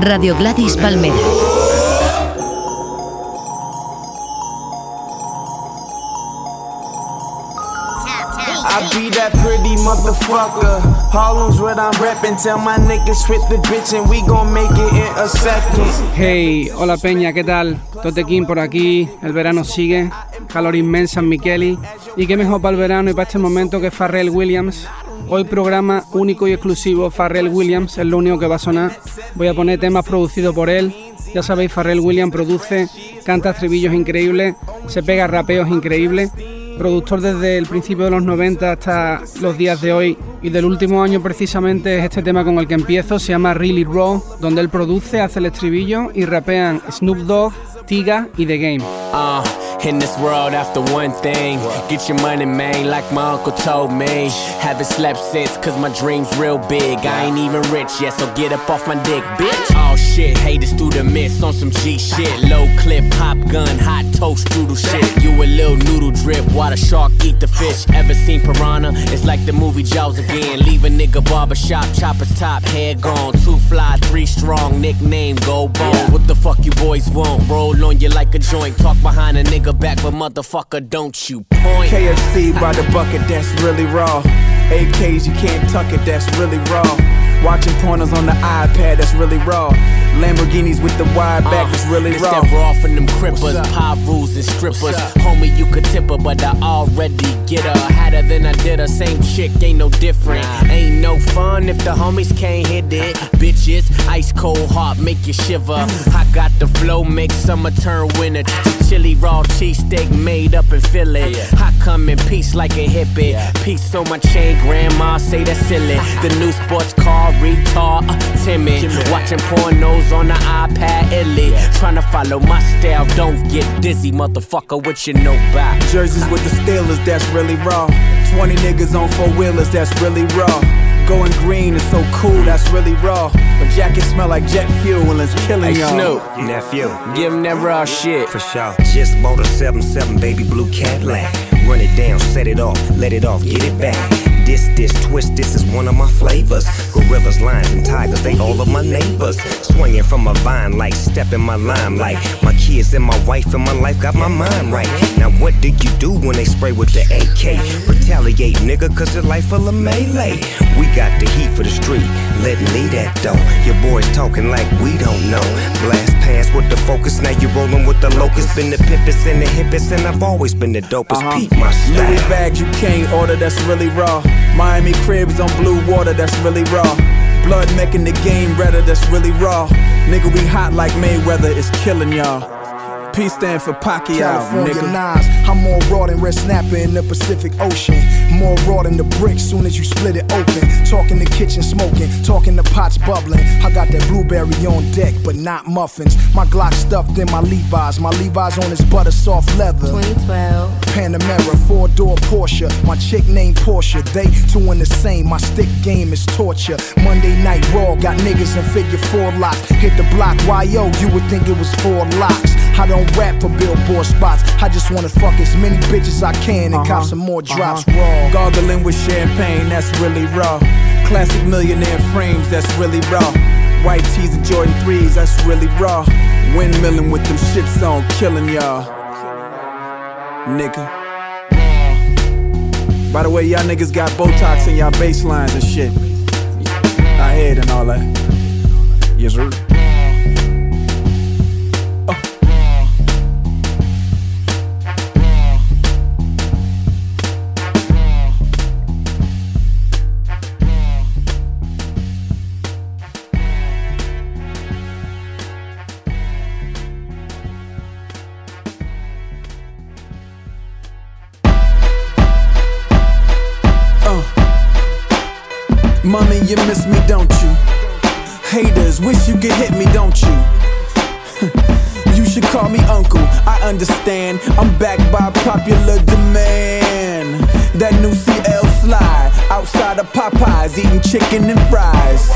Radio Gladys Palmera. I be that pretty motherfucker. Harlem's what I'm reppin'. Tell my niggas fit the bitch and we gon' make it in a second. Hey, hola Peña, ¿qué tal? Totequín por aquí, el verano sigue, calor inmensa en Miqueli. Y qué mejor para el verano y para este momento que Farrell Williams. Hoy programa único y exclusivo Farrell Williams, es lo único que va a sonar. Voy a poner temas producidos por él. Ya sabéis, Farrell Williams produce, canta estribillos increíbles, se pega rapeos increíbles productor desde el principio de los 90 hasta los días de hoy y del último año precisamente es este tema con el que empiezo, se llama Really Raw, donde él produce, hace el estribillo y rapean Snoop Dogg, Tyga y The Game. Uh, in this world, after one thing, get your money, man, like my uncle told me. Haven't slept since, cause my dream's real big. I ain't even rich yet, so get up off my dick, bitch. Oh shit, haters through the mist on some G shit. Low clip, pop gun, hot toast, strudel shit. You a little noodle drip, the shark eat the fish. Ever seen Piranha? It's like the movie Jaws again. Leave a nigga barbershop, chopper's top, head gone. Two fly, three strong, nickname Gold Bone. What the fuck you boys want? Roll on you like a joint. Talk behind a nigga back, but motherfucker, don't you point. KFC by the bucket, that's really raw. AKs, you can't tuck it, that's really raw. Watching pornos on the iPad, that's really raw. Lamborghinis with the wide back, uh, that's really It's raw. that raw from them crippers, pop rules and strippers. Homie, you could tip her, but I already get her. Had her than I did her, same chick, ain't no different. Ain't no fun if the homies can't hit it. Uh-uh. Bitches, ice cold heart, make you shiver. Mm. I got the flow, make summer turn winter. Chili raw cheesesteak made up in Philly. I come in peace like a hippie. Peace on my chain, grandma say that's silly. Uh-huh. The new sports car, retard, uh, timid. Watching pornos on the iPad, illy. Trying to follow my style, don't get dizzy, motherfucker, what you know about. Jerseys with the Steelers, that's really raw. 20 niggas on four wheelers, that's really raw. Going green is so cool, that's really raw. But jackets smell like jet fuel and it's killing Hey, y'all. Snoop, Nephew, give him that raw shit. for sure. Just bought a 7-7 baby blue Cadillac. Run it down, set it off, let it off, get it back. This, this, twist, this is one of my flavors. Gorillas, lions, and tigers, they all of my neighbors. Swinging from a vine like step in my limelight. My kids and my wife and my life got my mind right. Now what do you do when they spray with the AK? Retaliate, nigga, cause your life full of melee. We got the heat for the street, let me that though. Your boys talking like we don't know. Blast past with the focus, now you rolling with the locust. Been the pimpest and the hippest, and I've always been the dopest. Uh-huh. Peep my Louis style. bags you can't order, that's really raw. Miami cribs on blue water, that's really raw. Blood making the game redder, that's really raw. Nigga, we hot like Mayweather, it's killing y'all. P stand for Pacquiao, California nigga. Nas. I'm more raw than red snapper in the Pacific Ocean. More raw than the brick soon as you split it open. Talking the kitchen smoking, talking the pots bubbling. I got that blueberry on deck, but not muffins. My Glock stuffed in my Levi's. My Levi's on his butter soft leather. 2012. Panamera, four door Porsche. My chick named Porsche. They two in the same. My stick game is torture. Monday night raw, got niggas in figure four locks. Hit the block, yo, you would think it was four locks. I don't rap for billboard spots. I just wanna fuck as many bitches I can and cop uh-huh. some more uh-huh. drops raw. Gargling with champagne, that's really raw. Classic millionaire frames, that's really raw. White tees and Jordan 3s, that's really raw. Windmilling with them shits on, killing y'all. Nigga. By the way, y'all niggas got Botox in y'all baselines and shit. I head and all that. Yes, sir. You miss me, don't you? Haters, wish you could hit me, don't you? you should call me uncle, I understand. I'm backed by popular demand. That new CL slide, outside of Popeyes, eating chicken and fries.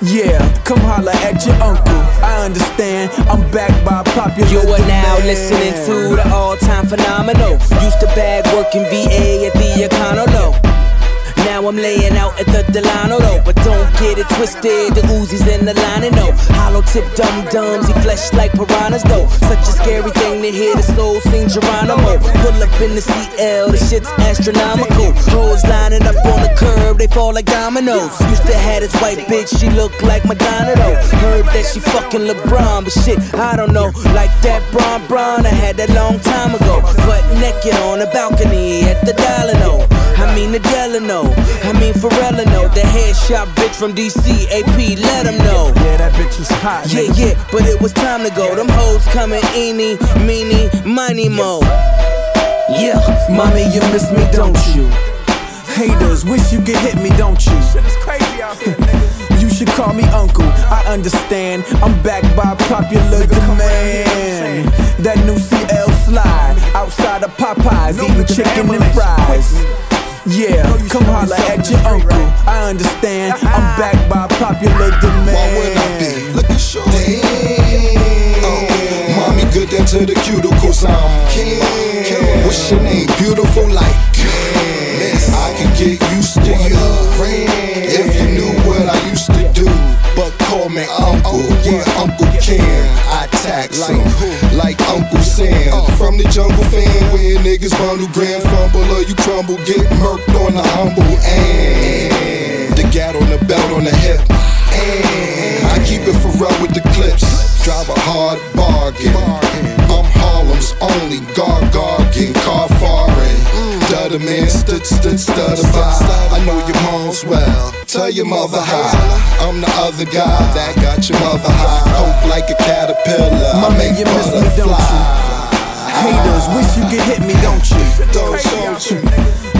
Yeah, come holla at your uncle. I understand. I'm backed by popular You are now demand. listening to the all time phenomenal. Used to bag working VA at the Econo Low. Now I'm laying out at the Delano though. But don't get it twisted, the Uzis in the line and no. Hollow tip dum dums, he flesh like piranhas though. Such a scary thing to hear the soul sing Geronimo. Pull up in the CL, the shit's astronomical. Hoes lining up on the curb, they fall like dominoes. Used to have this white bitch, she looked like Madonna though. Heard that she fucking LeBron, but shit, I don't know. Like that Bron Bron, I had that long time ago. But naked on the balcony at the Delano. I mean the Delano, I mean Pharrellino, the headshot bitch from DC, AP, let them know. Yeah, that bitch was hot. Yeah, yeah, but it was time to go. Them hoes coming eeny, meeny, money mo. Yeah, mommy, you miss me, don't you? Haters, wish you could hit me, don't you? Shit is crazy out here. You should call me uncle, I understand. I'm backed by popular demand. That new CL slide, outside of Popeyes, eating chicken and fries. Yeah, come holla at your uncle. I understand. I'm backed by popular demand. Why would I be? Look at short. Damn. Oh, mommy good down to the cuticles. I'm Ken. What's your name? Beautiful like Ken. I can get used to you. If But call me uncle, yeah, Uncle Ken. I tax him like Uncle Sam. Oh. From the jungle fan, where niggas bundle grand fumble or you crumble, get murked on the humble. And the gat on the belt on the hip. And I keep it for real with the clips. Drive a hard bargain. I'm Harlem's only gargargan car foreign. Stutter man, stood, stood, stutter by. I know your mom's well. Tell your mother hi. I'm the other guy that got your mother high. Coke like a caterpillar. Mommy, make you miss me, don't you? Haters, wish you could hit me, don't you? Don't, don't you?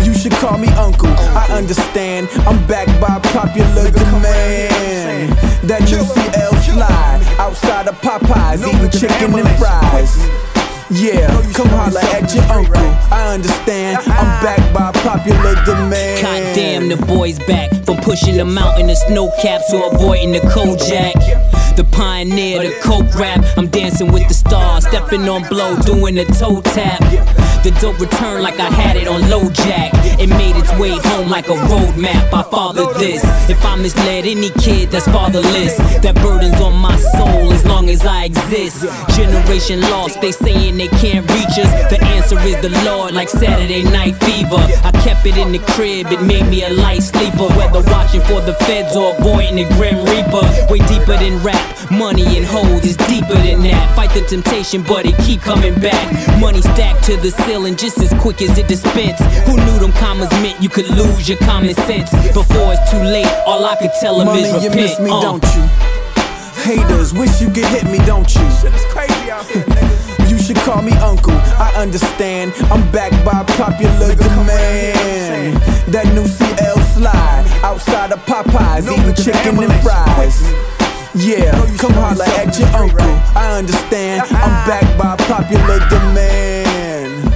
You should call me uncle. I understand. I'm backed by popular demand. That new CL slide outside of Popeyes, eating chicken and fries. Yeah, come holla at your uncle. I understand. I'm backed by popular demand. God damn, the boy's back from pushing the mountain of snow caps to avoiding the Kojak. The pioneer, the coke rap. I'm dancing with the stars, stepping on blow, doing the toe tap. The dope returned like I had it on low jack. It made its way home like a road map. I fathered this. If I misled any kid that's fatherless, that burden's on my soul as long as I exist. Generation lost, they saying they can't reach us. The answer is the Lord, like Saturday night fever. I kept it in the crib, it made me a light sleeper. Whether watching for the feds or avoiding the grim reaper. Way deeper than rap, money and hoes is deeper than that. Fight the temptation, but it keep coming back. Money stacked to the ceiling just as quick as it dispense. Who knew them commas meant you could lose your common sense? Before it's too late, all I could tell them Mommy, is you miss me, uh. don't you? Haters, wish you could hit me, don't you? You should call me uncle. I understand. I'm backed by popular demand. That new CL slide outside of Popeyes, eating chicken and fries. Yeah, come holla at your uncle. I understand. I'm backed by popular demand.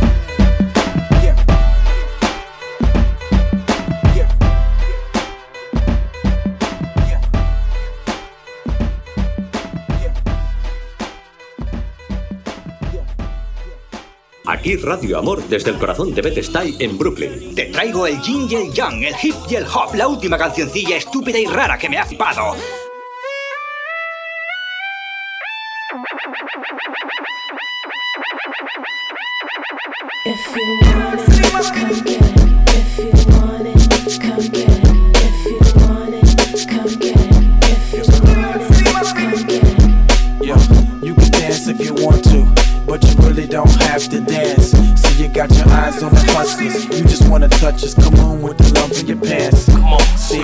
Aquí Radio Amor desde el corazón de Bed-Stuy en Brooklyn. Te traigo el yin y el yang, el hip y el hop, la última cancioncilla estúpida y rara que me ha flipado. If you want it, come get it. If you want it, come get it. If you want it, come get it. If you want it, come get it. Yeah, you can dance if you want to, but you really don't have to dance. See, you got your eyes on the hustlers. You just wanna touch us. Come on with the lump in your pants. Come on, see,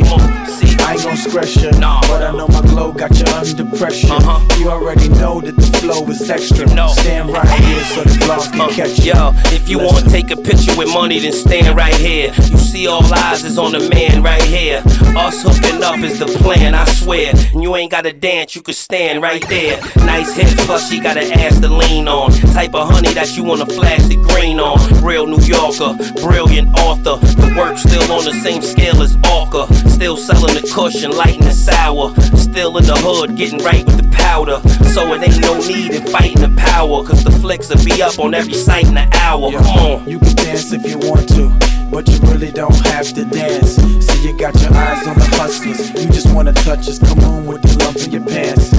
see. I ain't gon' stress you, but I know my glow got you under pressure. Uh-huh. You already know that the flow is extra. No. Stand right here so the vlogs can uh, catch you. Yo, if you wanna take a picture with money, then stand right here. You see all eyes is on the man right here. Us hooking up is the plan, I swear. And you ain't gotta dance, you can stand right there. Nice hips, plus she got an ass to lean on. Type of honey that you wanna flash the green on. Real New Yorker, brilliant author. The work still on the same scale as Orca. Still selling the cushion, lighting the sour. Still in the hood, getting right with the powder. So it ain't no need in fighting the power. Cause the flicks will be up on every site in the hour. Come on. You can dance if you want to, but you really don't have to dance. See, you got your eyes on the hustlers. You just wanna touch us. Come on with the lump in your pants.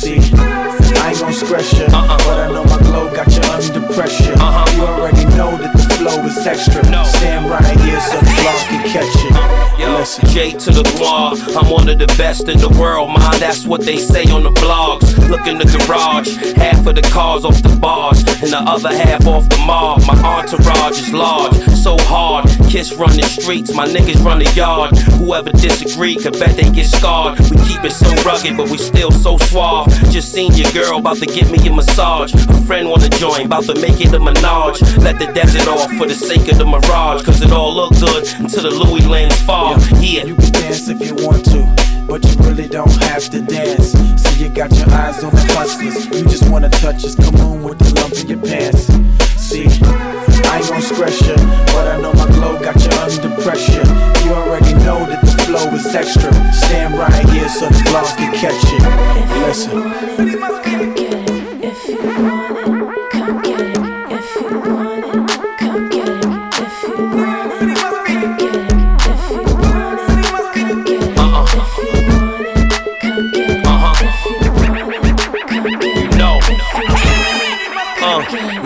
See, I ain't gon' stress you, Uh-uh. but I know my glow got you under pressure. Uh-huh. You already know that the flow is extra. Stand right here so the blog can catch you. Yo, Listen. J to the Guar, I'm one of the best in the world, man. That's what they say on the blogs. Look in the garage, half of the cars off the bars, and the other half off the mob. My entourage is large, so hard. Kiss run the streets, my niggas run the yard. Whoever disagree could bet they get scarred. We keep it so rugged, but we still so suave. Just seen your girl about to get me a massage. A friend wanna join, about to make it a menage. Let the desert off for the sake of the mirage, cause it all look good until the Louis lands fall. Yeah. You can dance if you want to, but you really don't have to dance. See, you got your eyes on the hustlers. You just wanna touch us. Come on with the lump in your pants. See, I ain't gon' stress you, but I know my glow got you under pressure. You already know that the flow is extra. Stand right here so the blog can catch you. Listen. Come get it if you want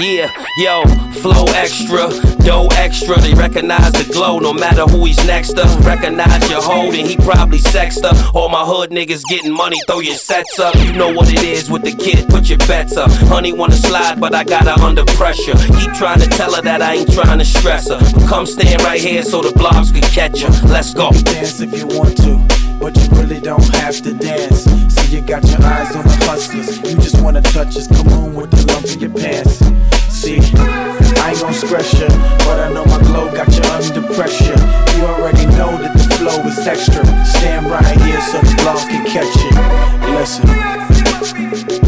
yeah, yo, flow extra, dough extra. They recognize the glow no matter who he's next to. Recognize your holding, he probably sexed up. All my hood niggas getting money, throw your sets up. You know what it is with the kid, put your bets up. Honey wanna slide, but I got her under pressure. Keep trying to tell her that I ain't trying to stress her. Come stand right here so the blogs can catch her. Let's go. dance if you want to, but you really don't have to dance. See, you got your eyes on the hustlers. You just wanna touch us. Come on with the lump in your pants. See, I ain't gon' stress you, but I know my glow got you under pressure. You already know that the flow is extra. Stand right here so the blog can catch you. Listen.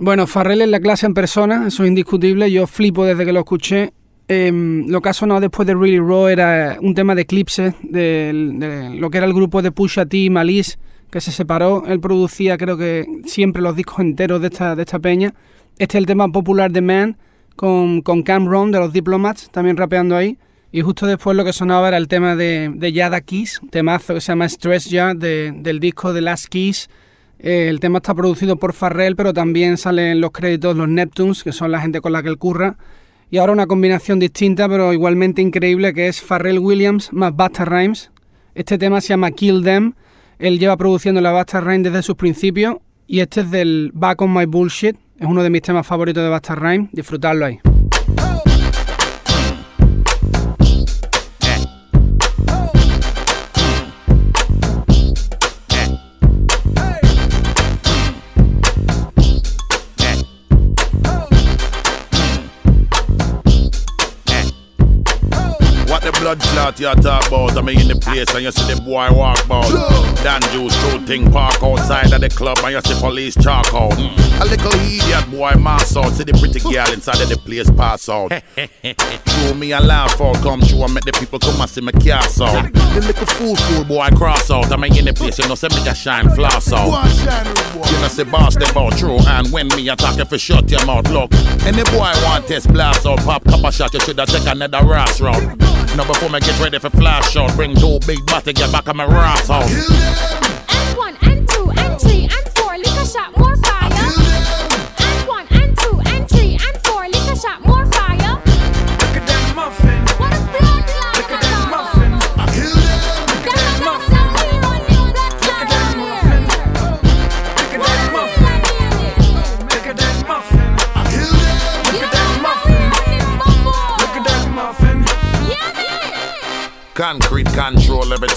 Bueno, Farrell es la clase en persona, eso es indiscutible. Yo flipo desde que lo escuché. Em, lo que ha sonado después de Really Raw era un tema de Eclipse, del- de, lo que era el grupo de Pusha T y Malice, que se separó. Él producía, creo que siempre los discos enteros de esta, de esta peña. Este es el tema popular de Man, con, con Cam Ron de los Diplomats, también rapeando ahí. Y justo después lo que sonaba era el tema de, de Yada Keys, temazo que se llama Stress Ya, de- del disco de Last Keys. El tema está producido por Farrell, pero también salen los créditos los Neptunes, que son la gente con la que él curra. Y ahora una combinación distinta, pero igualmente increíble, que es Farrell Williams más Basta Rhymes. Este tema se llama Kill Them. Él lleva produciendo la Basta Rhymes desde sus principios. Y este es del Back on My Bullshit. Es uno de mis temas favoritos de Basta Rhymes. Disfrutarlo ahí. Blood clot you talk about? I mean in the place and you see the boy walk about. Dan Juice, thing, park outside of the club and you see police chalk out. A little idiot boy mass out, see the pretty girl inside of the place pass out. True me and laugh out, come true and make the people come and see me cast out. The little fool fool boy cross out, I mean in the place you know say me just shine floss out. You know say boss them out true and when me attack if you shut your mouth look. Any boy want test blast out, pop a shot, you shoulda take another ras route. Now before me get ready for flash out, bring two big bats to get back on my wrath out. N1,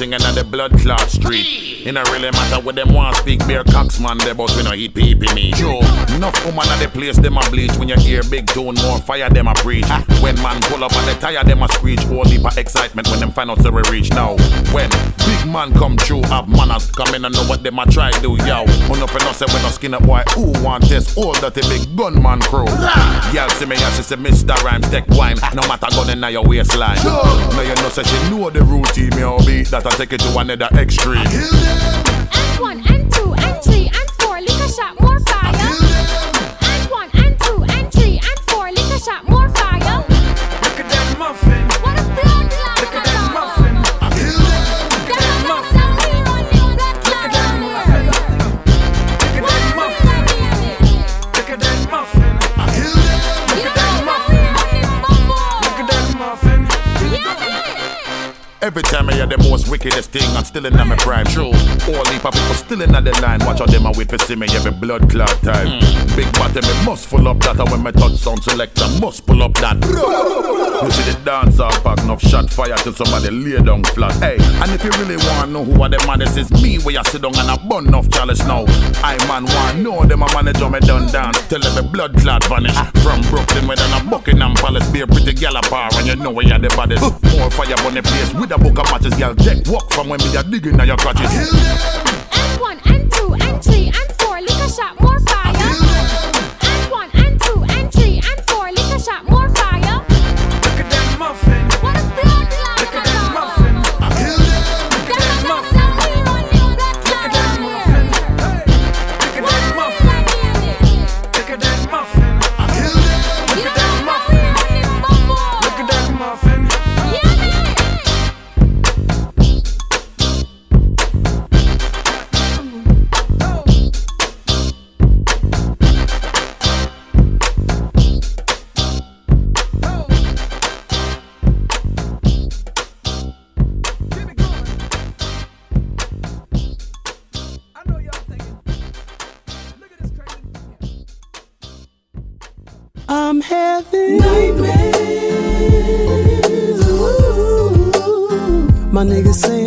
everything in the blood clot street. It don't really matter what them want speak, beer cocks man, they but we no eat pee me. Yo, enough woman at the place, them a bleach. When you hear big tune, more fire, them a preach. When man pull up and they tire, them a screech. Whole heap of excitement when them find out where we reach now. When big man come true, have manners, come in and know what them a try do, yo. No finna say when no skin up boy, who want test all that the big gunman crew. Girl see me and she say Mr. Rhymes take wine, no matter gun in your waistline. Now you know say she know the routine, me or beat that I take it to another extreme. And one, and two, and three, and four, liquor shot, more fire. Every time I hear the most wickedest thing, I'm still in my prime. True. All heap of people still in the line. Watch how them a wait for see me every blood clot time. Hmm. Big body me must full up that, and when my touch sound selector, must pull up that. You see the dance all pack enough shot fire till somebody lay down flat. Hey, and if you really want to know who are the maddest, it's me where you sit down and a bun enough chalice now. I man want know them a manage how me done dance till every blood clot vanish. From Brooklyn where than a Buckingham Palace, be a pretty gal and you know where you the baddest. More fire on the place with a book of matches, girl. Take walk from when me a digging at your crotches. And one, and two, and three, and four, liquor shot, more fire. Niggas say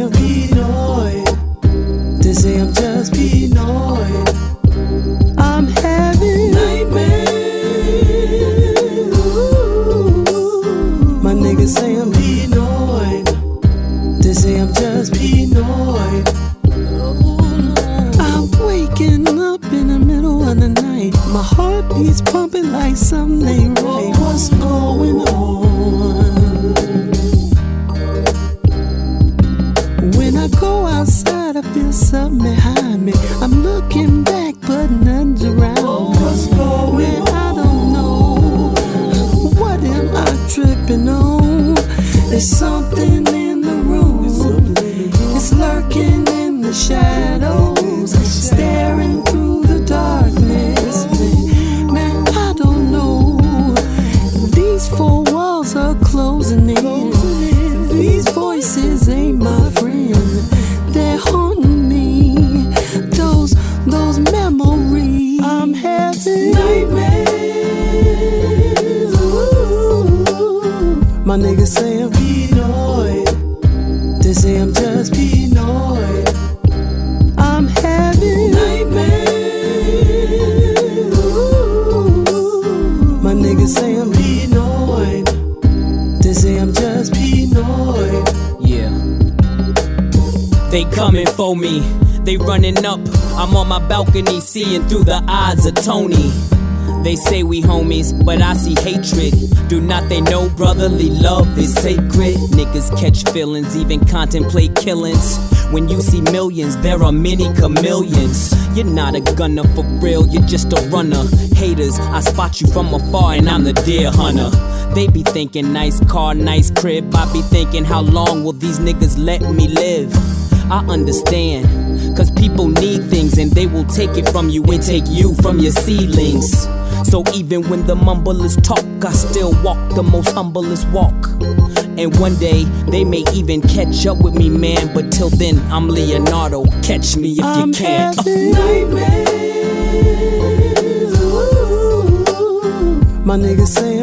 balcony seeing through the eyes of Tony. They say we homies, but I see hatred. Do not they know brotherly love is sacred? Niggas catch feelings, even contemplate killings. When you see millions, there are many chameleons. You're not a gunner for real, you're just a runner. Haters, I spot you from afar and I'm the deer hunter. They be thinking nice car, nice crib. I be thinking how long will these niggas let me live? I understand, cause people need things and they will take it from you and take you from your seedlings. So even when the mumblest talk, I still walk the most humblest walk. And one day they may even catch up with me, man. But till then, I'm Leonardo. Catch me if I'm you can. having oh. nightmares. Ooh. My niggas say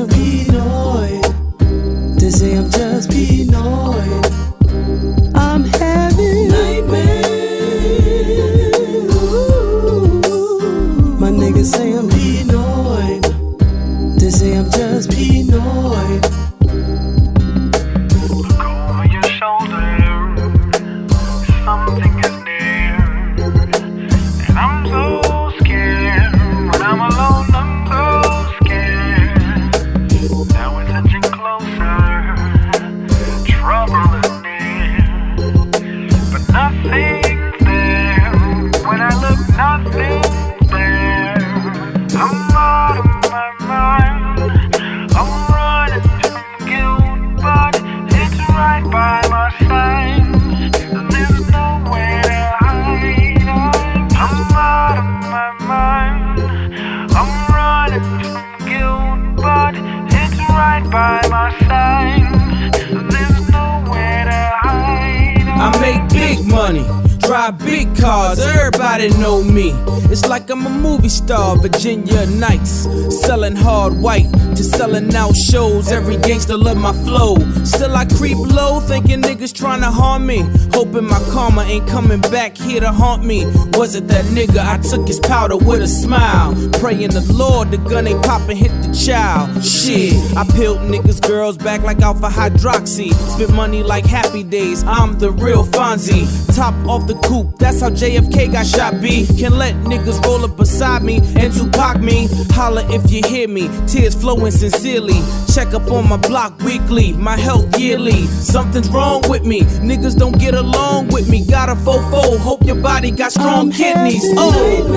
me. Hoping my karma ain't coming back here to haunt me. Was it that nigga? I took his powder with a smile. Praying the Lord, the gun ain't poppin', hit the child. Shit, I peeled niggas' girls back like alpha hydroxy. Spent money like happy days, I'm the real Fonzie. Top off the coupe, that's how JFK got shot B. Can let niggas roll up beside me and Tupac me. Holla if you hear me, tears flowing sincerely. Check up on my block weekly, my health yearly. Something's wrong with me, niggas don't get along with me. Got a fofo, hope your body got strong kidneys. Oh.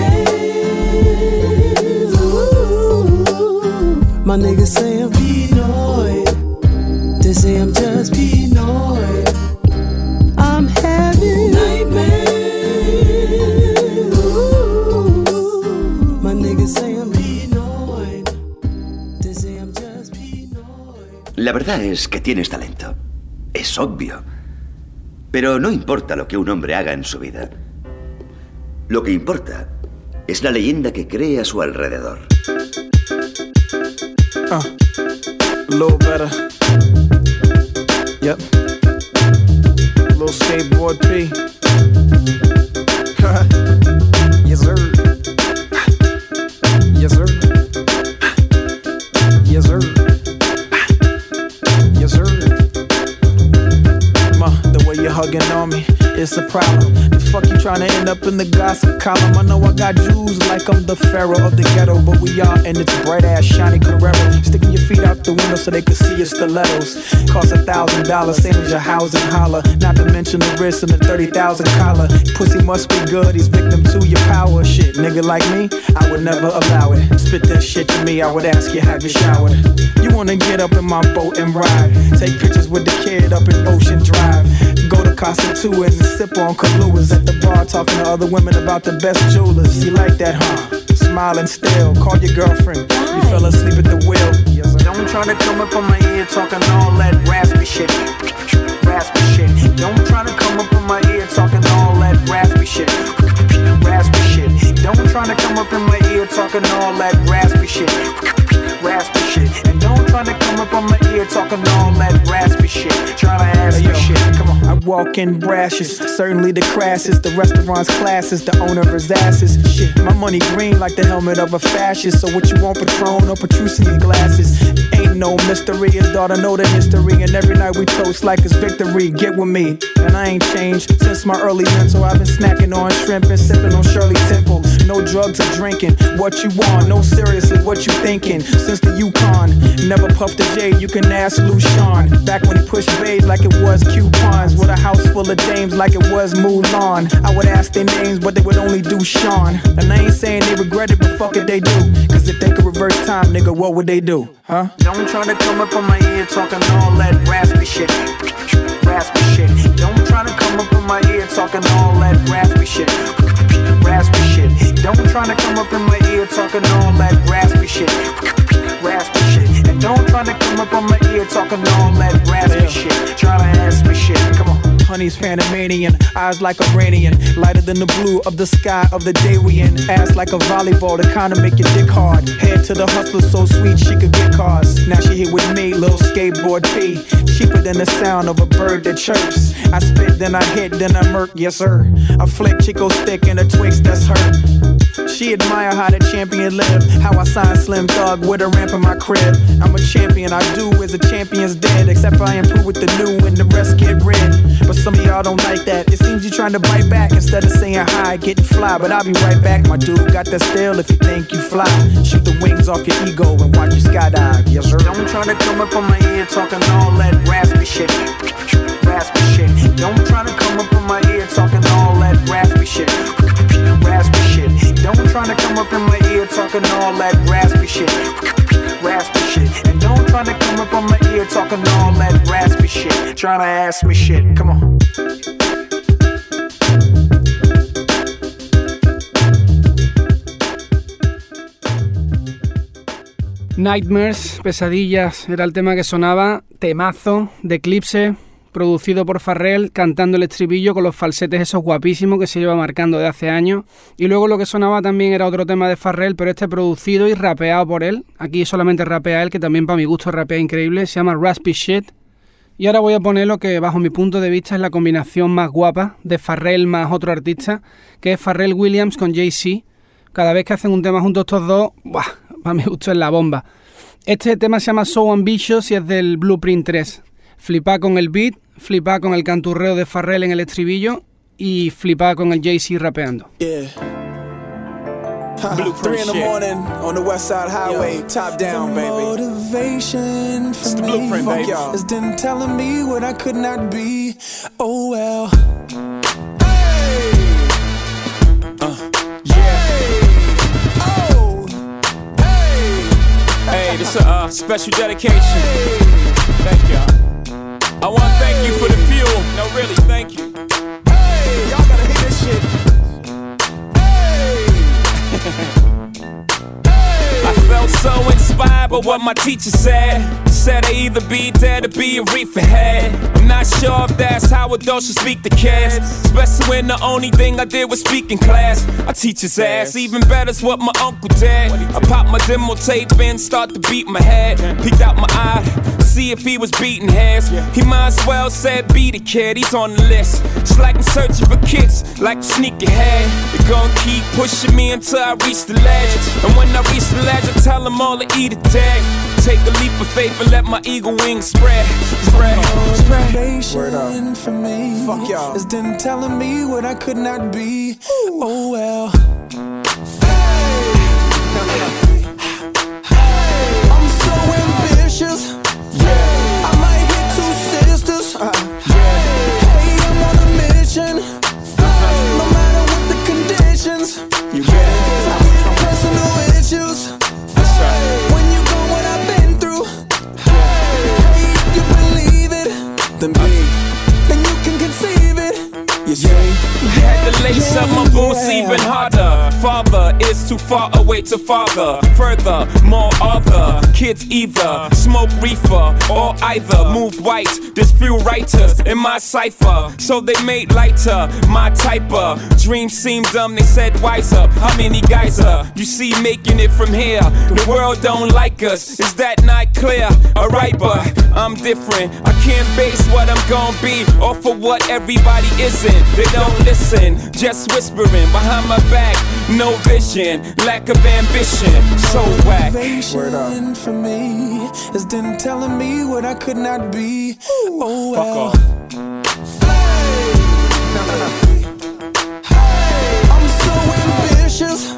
My niggas say I'm paranoid. They say I'm La verdad es que tienes talento. Es obvio. Pero no importa lo que un hombre haga en su vida. Lo que importa es la leyenda que cree a su alrededor. Uh, a little better. Yep. Little skateboard. A problem. Trying to end up in the gossip column? I know I got Jews like I'm the pharaoh of the ghetto, but we are, and it's bright ass shiny Carrero. Sticking your feet out the window so they can see your stilettos. Cost a thousand dollars, same as your housing holler. Not to mention the wrist and the thirty thousand collar. Pussy must be good, he's victim to your power. Shit, nigga like me, I would never allow it. Spit that shit to me, I would ask you, have you showered? You wanna get up in my boat and ride? Take pictures with the kid up in Ocean Drive. Go to Casa and sip on Kahlúas at the bar, talking to other women about the best jewelers. You like that, huh? Smiling still, call your girlfriend. You fell asleep at the wheel. Don't try to come up on my ear talking all that raspy shit. Raspy shit. Don't try to come up on my ear talking all that raspy shit. Raspy shit. Don't try to come up in my ear talking all that raspy shit. Raspy shit. And don't try to come up on my ear talking all that raspy shit. Try to ask me shit. Come on. I walk in brashes, certainly the crassest. The restaurant's classes, the owner is asses. Shit, my money green like the helmet of a fascist. So what you want, Patron or Petrucci in glasses? Ain't no mystery, his daughter know the history. And every night we toast like it's victory. Get with me, and I ain't changed since my early mental. So I've been snacking on shrimp and sipping on Shirley Temple. No drugs or drinking. What you want? No, seriously, what you thinking? Since the Yukon, never puffed a J. You can ask Lucian. Back when he pushed babes like it was coupons. With a house full of dames like it was Mulan. I would ask their names, but they would only do Sean. And I ain't saying they regret it, but fuck it, they do. Cause if they could reverse time, nigga, what would they do? Huh? Don't try to come up on my ear talking all that raspy shit. Raspy shit. Don't try to come up on my ear talking all that raspy shit. Raspy shit. Don't try to come up in my ear talking all that raspy shit. Raspy shit. And don't try to come up on my ear talking all that raspy shit. Try to ask me shit. Come on. Honey's Panamanian, eyes like Iranian, lighter than the blue of the sky of the day we in. Ass like a volleyball to kinda make your dick hard. Head to the hustler so sweet she could get cars. Now she here with me, little skateboard P. Cheaper than the sound of a bird that chirps. I spit, then I hit, then I murk, yes sir. I flick Chico stick and a Twix, that's her. She admire how the champion live. How I sign Slim Thug with a ramp in my crib. I'm a champion, I do as a champion's dead. Except I improve with the new and the rest get red. But some of y'all don't like that. It seems you trying to bite back instead of saying hi, getting fly. But I'll be right back, my dude. Got that style if you think you fly. Shoot the wings off your ego and watch you skydive. Yes, sir. Don't try to come up on my ear talking all that raspy shit. Raspy shit. Don't try to come up on my ear talking all that raspy shit. Raspy shit. Don't try to come up in my ear talking all that raspy shit. Raspy shit. And don't try to come up on my ear talking all that raspy shit. Trying to ask me shit. Come on. Nightmares, pesadillas, era el tema que sonaba, temazo de Eclipse, producido por Farrell, cantando el estribillo con los falsetes esos guapísimos que se lleva marcando de hace años. Y luego lo que sonaba también era otro tema de Farrell, pero este producido y rapeado por él. Aquí solamente rapea él, que también para mi gusto rapea increíble. Se llama Raspy Shit. Y ahora voy a poner lo que bajo mi punto de vista es la combinación más guapa de Farrell más otro artista, que es Farrell Williams con Jay-Z. Cada vez que hacen un tema juntos estos dos, ¡buah! para mi gusto es la bomba. Este tema se llama So Ambitious y es del Blueprint 3. Flipa con el beat, flipa con el canturreo de Farrell en el estribillo y flipa con el Jay-Z rapeando. Yeah. Three in the morning on the West Side Highway, top down, baby. Motivation for the me, blueprint, fuck baby. y'all. Is them telling me what I could not be. Oh well. Hey, this a uh, special dedication. Thank y'all. I want to thank you for the fuel. No, really, thank you. Hey, y'all gotta hear this shit. Hey. I felt so inspired by what my teacher said. Said I either be dead or be a reefer head. I'm not sure if that's how adults should speak to kids. Especially when the only thing I did was speak in class. I teach his ass, even better's what my uncle did. I pop my demo tape in, start to beat my head. Peeked out my eye, see if he was beating heads. He might as well said be the kid, he's on the list. It's like I'm searching for kids, like a sneaker head. They gon' keep pushing me until I reach the ledge. And when I reach the ledge, I tell them all to eat a tag. Take a leap of faith and let my eagle wings spread. Spread. Motivation for me. Fuck y'all. Is them telling me what I could not be. Oh well. I'm then be. Then you can conceive it. You see? Had to lace up my even harder. Father is too far away to father. Further, more other kids either smoke reefer or either move white. There's few writers in my cipher, so they made lighter my type of dreams seem dumb. They said wiser. How many guys are you see making it from here? The world don't like us. Is that not clear? Alright, but I'm different. I can't base what I'm gonna be off of what everybody isn't. They don't listen, just whispering behind my back. No vision, lack of ambition. So whack. Motivation for me is them telling me what I could not be. Oh Fuck well. off. I'm so ambitious.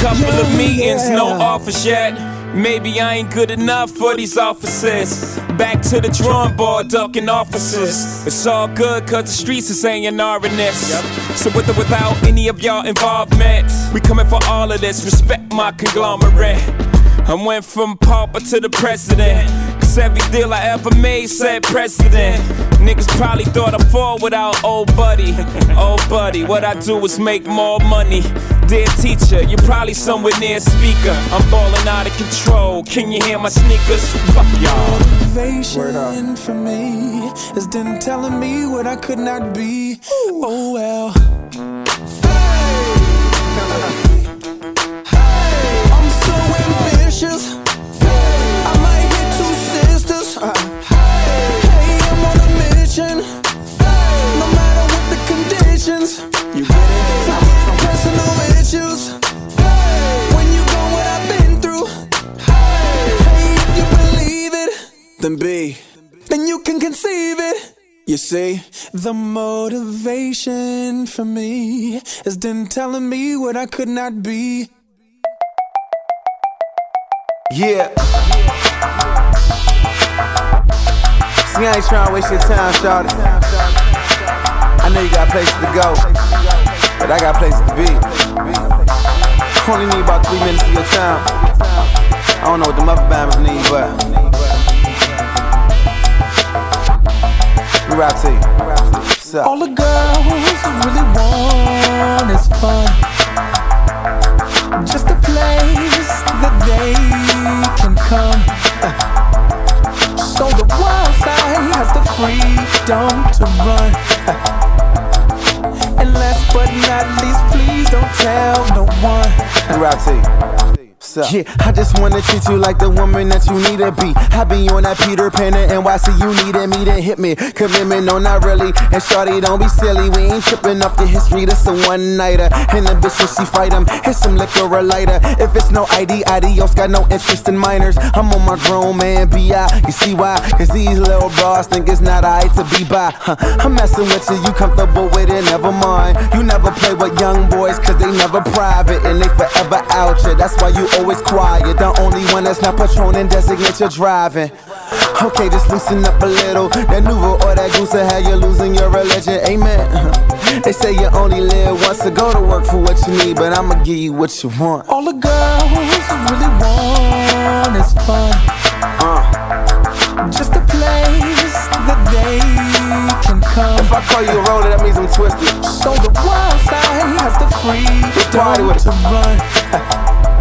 Couple of meetings, no offers yet. Maybe I ain't good enough for these offices. Back to the drawing board, ducking offices. It's all good, cause the streets is saying R&S. So with or without any of y'all involvement, we coming for all of this. Respect my conglomerate. I went from pauper to the president. Cause every deal I ever made said precedent. Niggas probably thought I fall without old buddy. Old buddy, what I do is make more money. Dear teacher, you're probably somewhere near speaker. I'm balling out of control. Can you hear my sneakers? Fuck y'all. Motivation for me is them telling me what I could not be. Oh well. Hey. Hey, I'm so ambitious. See, the motivation for me is them telling me what I could not be. Yeah. See, I ain't trying to waste your time, shawty. I know you got places to go, but I got places to be. Only need about three minutes of your time. I don't know what the other bammers need, but rap to you. What's up? All the girls really want is fun. Just a place that they can come. So the wild side has the freedom to run. And last but not least, please don't tell no one. Rap to you. Yeah, I just wanna treat you like the woman that you need to be. I be on that Peter Pan and NYC, you needed me to hit me. Commitment, no, not really. And Shorty, don't be silly, we ain't tripping off the history. This a one nighter. And the bitch, she fight him, hit some liquor or lighter. If it's no ID, adios, got no interest in minors. I'm on my grown man, BI. You see why? Cause these little bras think it's not alright to be by. Huh, I'm messing with you, you comfortable with it, never mind. You never play with young boys, cause they never private and they forever out ya. That's why you always quiet. The only one that's not patroning designate you're driving. Okay, just loosen up a little. That Nuvo or that goose will have you losing your religion. Amen. They say you only live once, so go to work for what you need, but I'ma give you what you want. All the girls really want is fun. Uh. Just a place that they can come. If I call you a roller, that means I'm twisted. So the wild side has the freedom to run.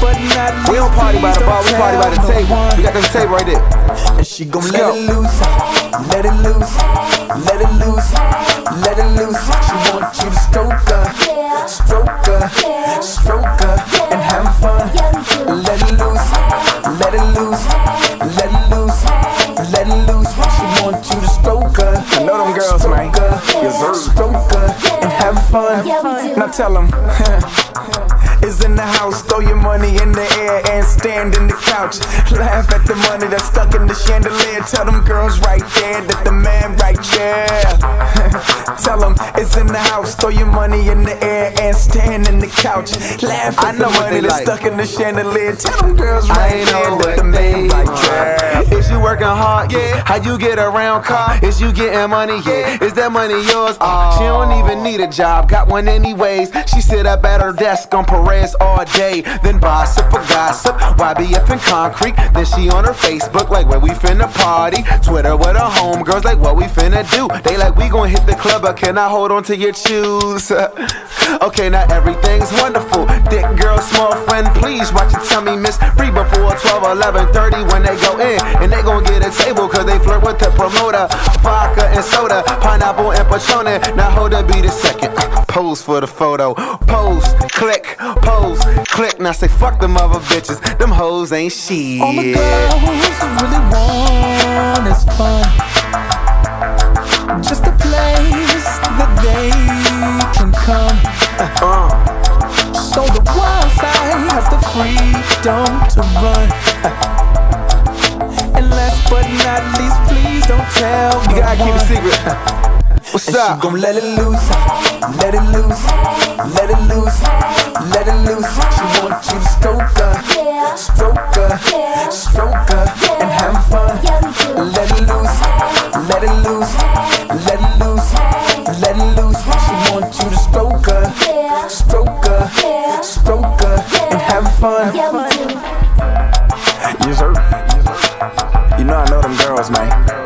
We don't party by the bar, we party by the table. We got this table right there. And she gon' Let's go. it loose, let it loose, let it loose, let it loose. She want you to stroke her, stroke her, stroke her, and have fun. Let it loose, let it loose, let it loose, let it loose. She want you to stroke her. I know them girls, man. Yes, sir. Stroke her and have fun. Now tell them. Is in the house, throw your money in the air and stand in the couch. Laugh at the money that's stuck in the chandelier. Tell them girls right there that the man right there. Tell them it's in the house, throw your money in the air and stand in the couch. Laugh I at know the money that's like. stuck in the chandelier. Tell them girls right there that the man right there. Is you working hard? Yeah. How you get around car? Is you getting money? Yeah. Is that money yours? Uh, she don't even need a job, got one anyways. She sit up at her desk on Perez all day, then gossip for gossip. YBF and concrete. Then she on her Facebook like where we finna party. Twitter with her homegirls like what we finna do. They like we gon' hit the club, but can I hold on to your shoes? okay, now everything's wonderful. Thick girl, small friend, please watch your tummy, miss. Free before 12, 11, 30 when they go in. And they gon' get a table cause they flirt with the promoter. Vodka and soda, pineapple and Patron. Now hold up, be the second. Uh, pose for the photo. Pose, click, pose, click. Now say fuck them other bitches. Them hoes ain't shit. All the girls really want is fun. Just a place that they can come. Uh-huh. So the wild side has the freedom to run. And last but not least, please don't tell You gotta keep it one. secret. What's and up? She gon' let it loose, let it loose, let it loose, let it loose. She want you to stroke her, stroke her, stroke her, and have fun. Let it loose, let it loose, let it loose, let it loose. She want you to stroke her, stroke her, stroke her, and have fun. Yes, sir. You know I know them girls, man.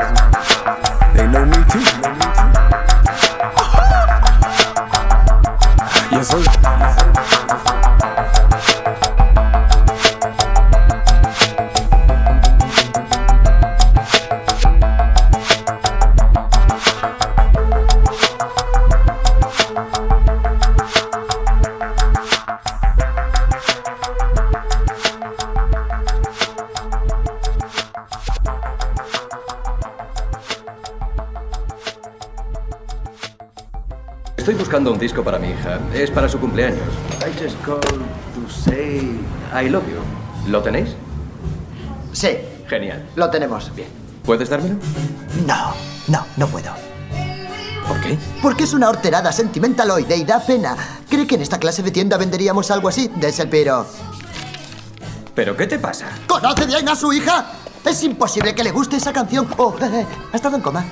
Un disco para mi hija. Es para su cumpleaños. I just called to say I love you. ¿Lo tenéis? Sí, Genial. lo tenemos. Bien. ¿Puedes dármelo? No, no, no puedo. ¿Por qué? Porque es una horterada sentimentaloide y da pena. ¿Cree que en esta clase de tienda venderíamos algo así? Des el piro. ¿Pero qué te pasa? ¿Conoce bien a su hija? Es imposible que le guste esa canción. Oh, eh, eh, ha estado en coma.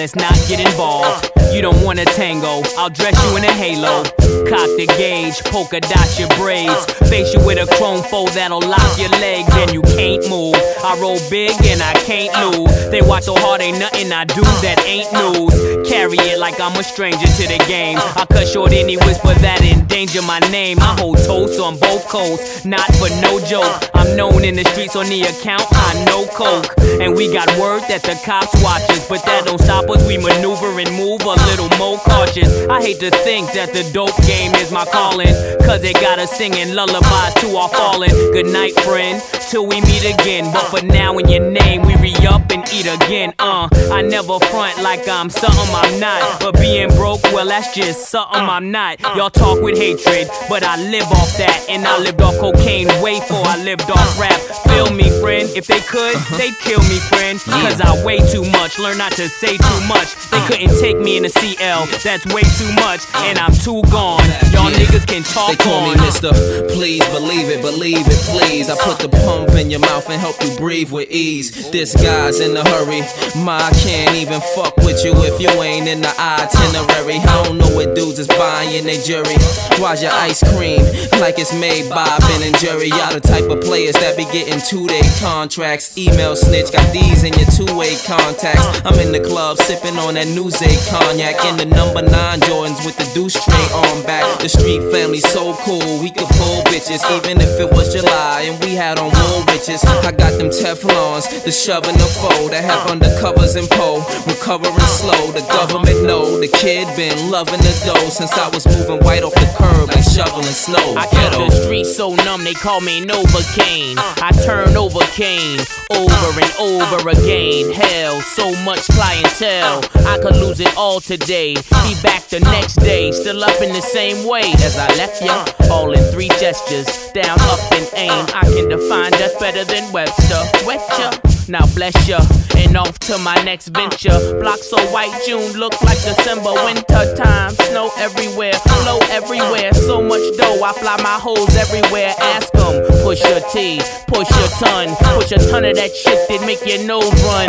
Let's not get involved. You don't want a tango, I'll dress you in a halo. Cock the gauge, polka dot your braids. Face you with a chrome foe that'll lock your legs and you can't move. I roll big and I can't lose. They watch so hard, ain't nothing I do that ain't news. Carry it like I'm a stranger to the game. I cut short any whisper that endanger my name. I hold toast on both coasts, not for no joke. I'm known in the streets on the account, I know coke. And we got word that the cops watch us, but that don't stop us. We maneuver and move a little more cautious. I hate to think that the dope game is my calling, cause it got us singing lullabies to our fallen. Good night, friend, till we meet again. But for now, in your name, we re up and eat again. Uh, I never front like I'm something I'm not. But being broke, well, that's just something I'm not. Y'all talk with hatred, but I live off that. And I lived off cocaine way before I lived off rap. Feel me, friend. If they could, uh-huh. they'd kill me, friend. Cause I weigh too much, learn not to say too uh. much. They uh. couldn't take me in a CL, that's way too much. Uh. And I'm too gone. Y'all niggas can talk They call me. Mr. Please believe it, believe it, please. I put the pump in your mouth and help you breathe with ease. This guy's in a hurry. My can't even fuck with you if you ain't in the itinerary. I don't know what dudes is buying they jury. Why's your ice cream like it's made by Ben and Jerry? Y'all the type of players that be getting two day contracts. Email snitch, got these in your two way contacts. I'm in the club sipping on that Newse cognac in the number nine Jordans with the deuce tray on back. The street family so cool, we could pull bitches even if it was July and we had on wool riches. I got them Teflons, the shove and the foe that have undercovers and pole. Recovering slow, the government know the kid been loving the dough since I was moving white off the curb like shoveling snow. I kept the streets so numb, they call me Novocaine. I turn over Kane, over and over again. Hell, so much clientele. I could lose it all today. Be back the next day, still up in the same way as I left ya. All in three gestures, down, up, and aim. I can define death better than Webster. Wet ya, now bless ya, and off to my next venture. Block so white, June look like December, winter time. Snow everywhere, flow everywhere. So much dough, I fly my hoes everywhere. Ask 'em, push your T, push your ton, push a ton of that shit that make your nose run.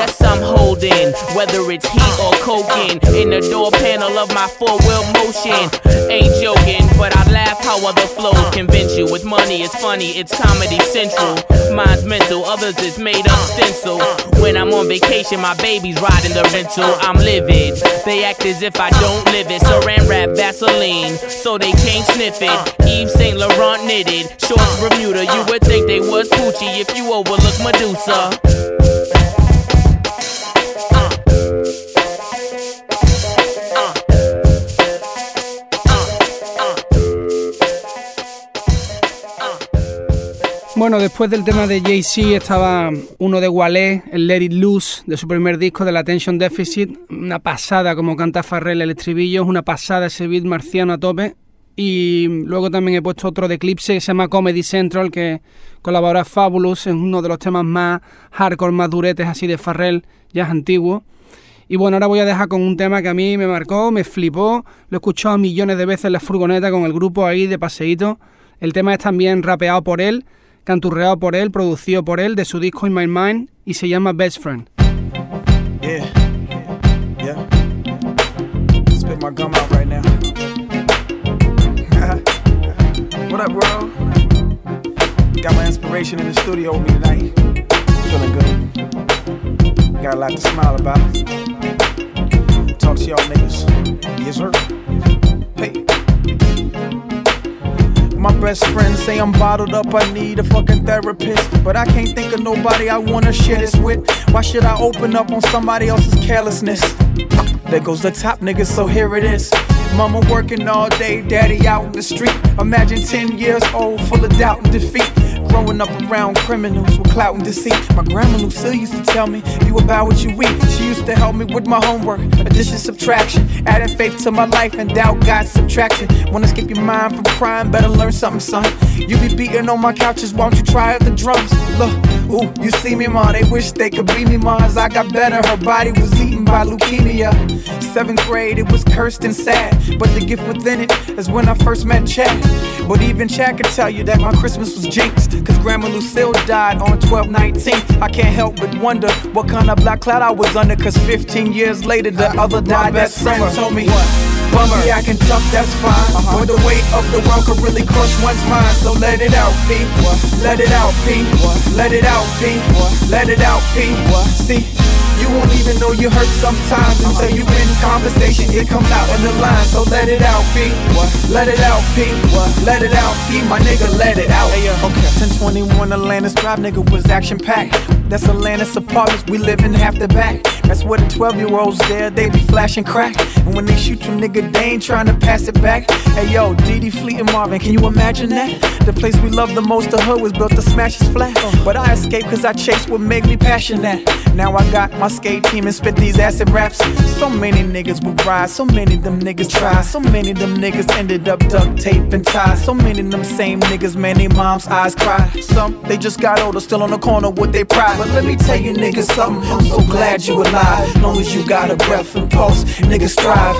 Yes, I'm holding, whether it's heat or coking, in the door panel of my four wheel motion. Ain't joking, but I laugh how other flows convince you. With money, it's funny, it's comedy central. Mine's mental, others is made up stencil. When I'm on vacation, my baby's riding the rental. I'm livid. They act as if I don't live it. Saran wrap Vaseline, so they can't sniff it. Yves Saint Laurent knitted, shorts Bermuda. You would think they was Poochie if you overlook Medusa. Bueno, después del tema de Jay-Z estaba uno de Wale, el Let It Loose, de su primer disco de la Attention Deficit. Una pasada como canta Farrell el estribillo, es una pasada ese beat marciano a tope. Y luego también he puesto otro de Eclipse que se llama Comedy Central, que colabora Fabulous, es uno de los temas más hardcore, más duretes así de Farrell, ya es antiguo. Y bueno, ahora voy a dejar con un tema que a mí me marcó, me flipó, lo he escuchado millones de veces en la furgoneta con el grupo ahí de paseíto. El tema es también rapeado por él, canturreado por él, producido por él, de su disco In My Mind, y se llama Best Friend. Yeah. Yeah. Spit my gum out right now. what up, bro? Got my inspiration in the studio with me tonight. Feeling good. Got a lot to smile about. Talk to y'all niggas. Yes, sir. Hey. My best friends say I'm bottled up, I need a fucking therapist. But I can't think of nobody I wanna share this with. Why should I open up on somebody else's carelessness? There goes the top nigga, so here it is. Mama working all day, daddy out in the street. Imagine 10 years old, full of doubt and defeat. Growing up around criminals with clout and deceit. My grandma Lucille used to tell me, You about what you eat. She used to help me with my homework, addition, subtraction. Adding faith to my life and doubt got subtraction. Wanna skip your mind from crime, better learn something, son. You be beating on my couches, won't you try out the drums? Look, ooh, you see me, ma, they wish they could be me, ma. As I got better, her body was eaten by leukemia. Seventh grade, it was cursed and sad, but the gift within it is when I first met Chad. But even Chad could tell you that my Christmas was jinxed, cause Grandma Lucille died on 12 19. I can't help but wonder what kind of black cloud I was under, cause 15 years later, the other died that summer. told me, what? Bummer, yeah, I can tough, that's fine. But the weight of the world could really crush one's mind. So let it out, P. Let it out, P. Let it out, P. Let it out, P. See, you won't even know you hurt sometimes until you in conversation. It comes out in the line. So let it out, P. Let it out, P. Let it out, P. My nigga, let it out. Okay. 1021 Atlantis Drive, nigga, was action packed. That's Atlantis apartments, we live in half the back. That's where the 12 year olds there, they be flashing crack. And when they shoot you, nigga, they ain't trying to pass it back. Hey yo, Didi Fleet and Marvin, can you imagine that? The place we love the most, the hood was built to smash his flat. But I escaped cause I chased what made me passionate. Now I got my skate team and spit these acid raps. So many niggas would rise, so many them niggas try. So many them niggas ended up duct tape and tie. So many them same niggas, man, they mom's eyes cry. Some, they just got older, still on the corner with their pride. But let me tell you niggas something, I'm so glad you alive. Long as you got a breath and pulse, niggas strive.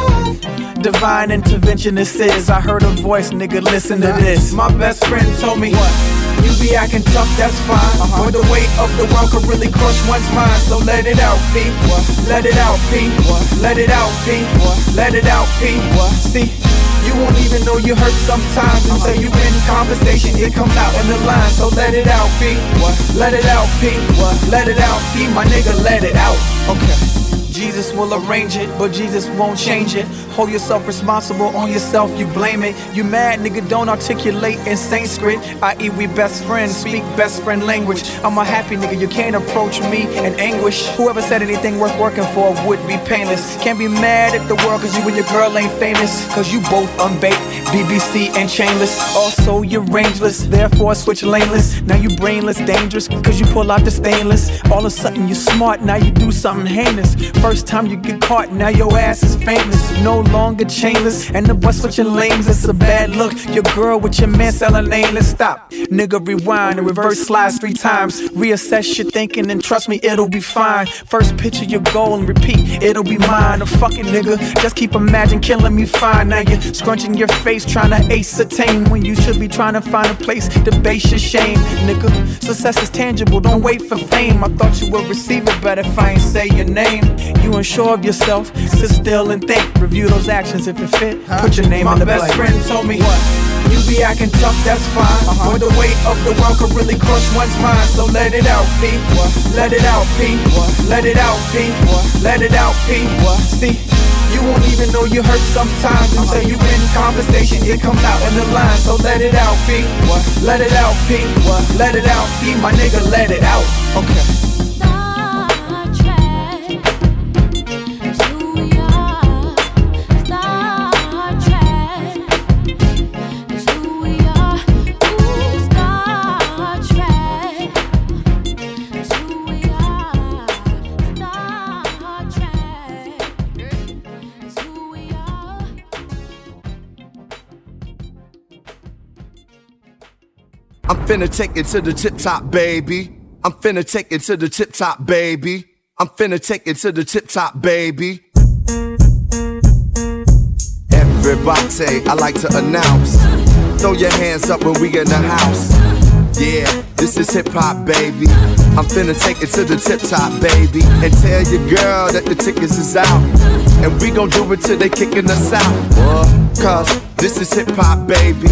Divine intervention this is. I heard a voice, nigga, listen to this. My best friend told me, what? You be acting tough, that's fine. But the weight of the world could really crush one's mind. So let it out, P. Let it out, P. Let it out, P. Let it out, P. See, you won't even know you hurt sometimes until you in conversation. It comes out in the line. So let it out, P. Let it out, P. Let it out, P. My nigga, let it out. Okay. Jesus will arrange it, but Jesus won't change it. Hold yourself responsible on yourself, you blame it. You mad, nigga, don't articulate in Sanskrit. I.e., we best friends, speak best friend language. I'm a happy nigga, you can't approach me in anguish. Whoever said anything worth working for would be painless. Can't be mad at the world cause you and your girl ain't famous. Cause you both unbaked, BBC and chainless. Also, you're rangeless, therefore switch laneless. Now you brainless, dangerous, cause you pull out the stainless. All of a sudden you smart, now you do something heinous. First time you get caught, now your ass is famous. No longer chainless, and the bus switching lanes, it's a bad look. Your girl with your man selling nameless. Stop, nigga, rewind and reverse slides three times. Reassess your thinking, and trust me, it'll be fine. First picture your goal and repeat, it'll be mine. A fucking nigga, just keep imagine killing me fine. Now you're scrunching your face, trying to ascertain when you should be trying to find a place to base your shame, nigga. Success is tangible, don't wait for fame. I thought you would receive it, but if I ain't say your name, you unsure of yourself. Sit still and think, review those actions if it fit. Put your name My in the best friend told me You be acting tough, that's fine. Uh-huh. But the weight of the world could really crush one's mind. So let it out, P. Let it out, P. Let it out, P. Let it out, P. See, you won't even know you hurt sometimes uh-huh. until you in conversation. It comes out in the line. So let it out, P. Let it out, P. Let it out, P. My nigga, let it out. Okay. I'm finna take it to the tip top, baby. I'm finna take it to the tip top, baby. I'm finna take it to the tip top, baby. Everybody, I like to announce. Throw your hands up when we in the house. Yeah, this is hip hop, baby. I'm finna take it to the tip top, baby. And tell your girl that the tickets is out. And we gon' do it till they kicking us out. Cause this is hip hop, baby.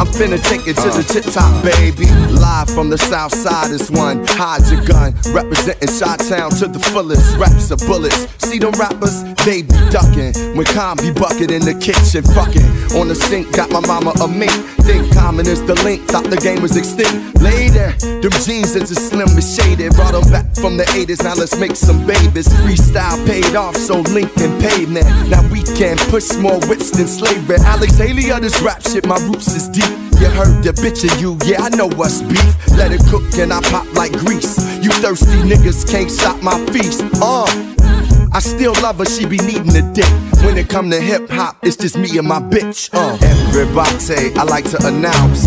I'm finna take it to the tip top, baby. Live from the south side is one. Hide your gun. Representing Shot Town to the fullest. Raps are bullets. See them rappers? They be ducking. When Con be bucket in the kitchen, fucking. On the sink, got my mama a mink. Think common is the link. Thought the game was extinct. Later, them jeans is as slim as shaded. Brought them back from the 80s. Now let's make some babies. Freestyle paid off, so Lincoln pavement. Now we can push more wits than slavery. Alex Haley of this rap shit, my roots is deep. You heard the bitch of you, yeah, I know what's beef. Let it cook and I pop like grease. You thirsty niggas can't stop my feast. Uh. I still love her, she be needing a dick. When it come to hip hop, it's just me and my bitch. Uh. Everybody, I like to announce.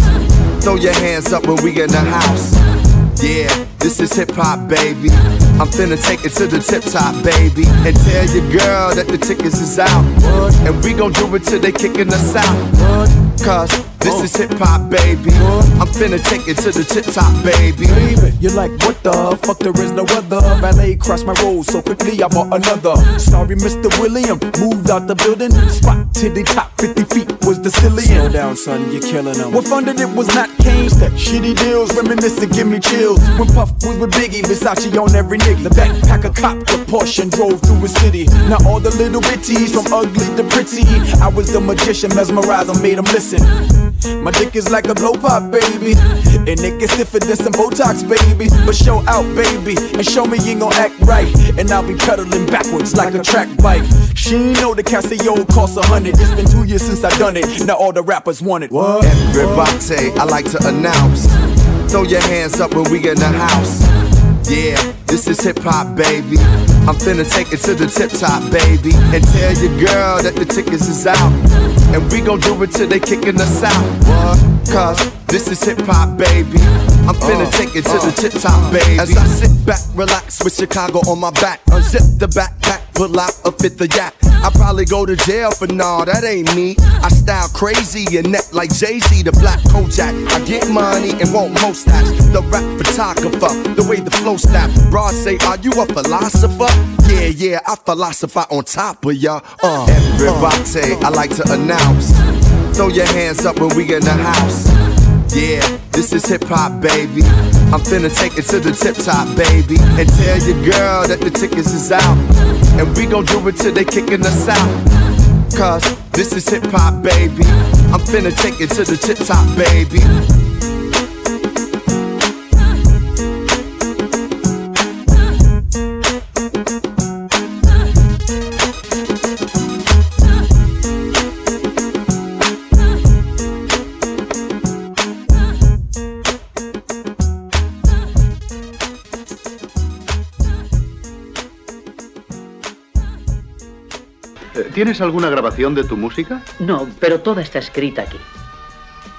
Throw your hands up when we in the house. Yeah, this is hip hop, baby. I'm finna take it to the tip top, baby. And tell your girl that the tickets is out. And we gon' do it till they kicking us out. Cause this oh. is hip hop, baby. I'm finna take it to the tip top, baby. You're like, what the fuck? There is no other. Valet crossed my road so quickly, I bought another. Sorry, Mr. William, moved out the building. Spot to the top, 50 feet was the ceiling. Slow down, son, you're killing them. What funded it was not Kane, that shitty deals. Reminiscent, give me chills. When Puff was with Biggie, Versace on every nigga. The backpacker cop, the Porsche and drove through a city. Now all the little bitties, from ugly to pretty. I was the magician, mesmerized, I made them listen. My dick is like a blow pop, baby. And it gets stiffer than some Botox, baby. But show out, baby. And show me you ain't gon' act right. And I'll be pedaling backwards like a track bike. She ain't know the Casio costs a hundred. It's been two years since I done it. Now all the rappers want it. What? Everybody, I like to announce. Throw your hands up when we in the house. Yeah, this is hip hop, baby. I'm finna take it to the tip top, baby. And tell your girl that the tickets is out. And we gon' do it till they kicking us out. What? Cause this is hip hop, baby. I'm finna uh, take it to the uh. tip top, baby. As I sit back, relax with Chicago on my back. Unzip the backpack, pull out a fit the yak. I probably go to jail for nah, that ain't me. I style crazy and net like Jay Z, the black Kojak. I get money and want most stats. The rap photographer, the way the flow snap. Broad say, Are you a philosopher? Yeah, yeah, I philosophize on top of ya. Uh, Everybody, uh. I like to announce. Throw your hands up when we in the house. Yeah, this is hip hop, baby. I'm finna take it to the tip top, baby. And tell your girl that the tickets is out. And we gon' do it till they kicking us out. Cause this is hip hop, baby. I'm finna take it to the tip top, baby. ¿Tienes alguna grabación de tu música? No, pero toda está escrita aquí.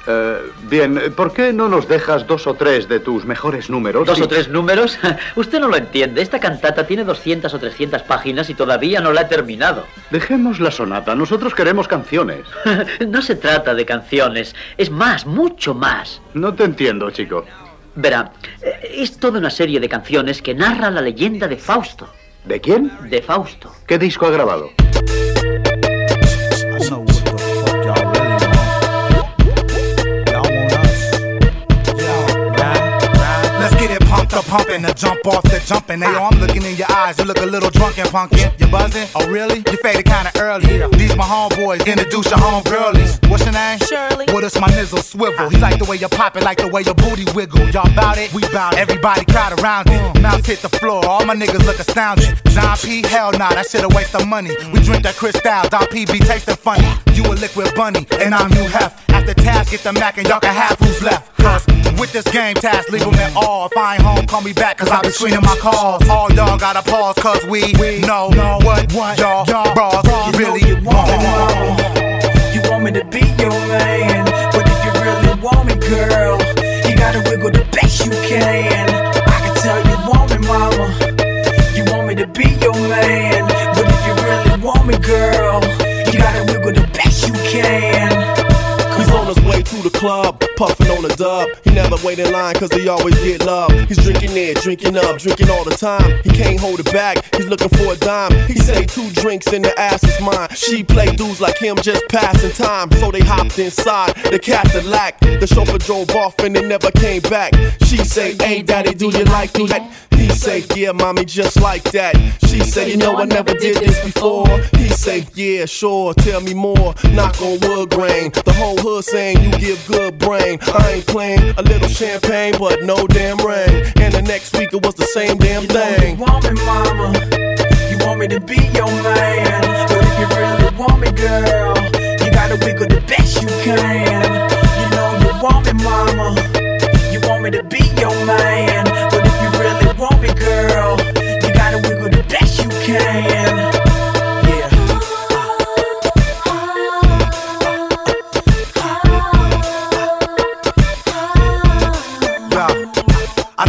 Eh, bien, ¿por qué no nos dejas dos o tres de tus mejores números? ¿Dos y- o tres números? Usted no lo entiende. Esta cantata tiene 200 o 300 páginas y todavía no la he terminado. Dejemos la sonata, nosotros queremos canciones. No se trata de canciones, es más, mucho más. No te entiendo, chico. Verá, eh, es toda una serie de canciones que narra la leyenda de Fausto. ¿De quién? De Fausto. ¿Qué disco ha grabado? Get it pumped pumping, the jump off the jumping. Hey, yo, I'm looking in your eyes, you look a little drunk and punkin'. You buzzing? Oh, really? You faded kinda early. These my homeboys, introduce your homegirlies. What's your name? Shirley. What is my nizzle swivel? He like the way you pop it, like the way your booty wiggle. Y'all bout it? We bout it. Everybody crowd around it. Mm. Mouth hit the floor, all my niggas look astounded. John P, hell nah, that shit a waste of money. We drink that Cristal, Don P be tasting funny. You a liquid bunny, and I'm you hef. After task, get the Mac and y'all can have who's left. Cause with this game task, leave 'em at all. If I ain't home, call me back, cause I be screening my calls. All y'all gotta pause, cause we, we know, what, y'all, bras really want. You want me to be your man, but if you really want me, girl, you gotta wiggle the best you can. I can tell you want me, mama. You want me to be your man, but if you really want me, girl, can. He's on his way to the club, puffing on a dub. He never wait in line cause he always get love. He's drinking it, drinking up, drinking all the time. He can't hold it back, he's looking for a dime. He say two drinks and the ass is mine. She play dudes like him just passing time. So they hopped inside the Cadillac. The chauffeur drove off and they never came back. She say, hey daddy, do you like that? He say, yeah mommy, just like that. She say, you know I never did this before. He say, yeah, sure, tell me more. Knock on wood grain. The whole hood saying you give good brain. I ain't playing a little champagne, but no damn rain. And the next week it was the same damn thing. You want me, mama. You want me to be your man. But if you really want me, girl, you gotta wiggle the best you can. You know you want me, mama. You want me to be your man. But if you really want me, girl, you gotta wiggle the best you can.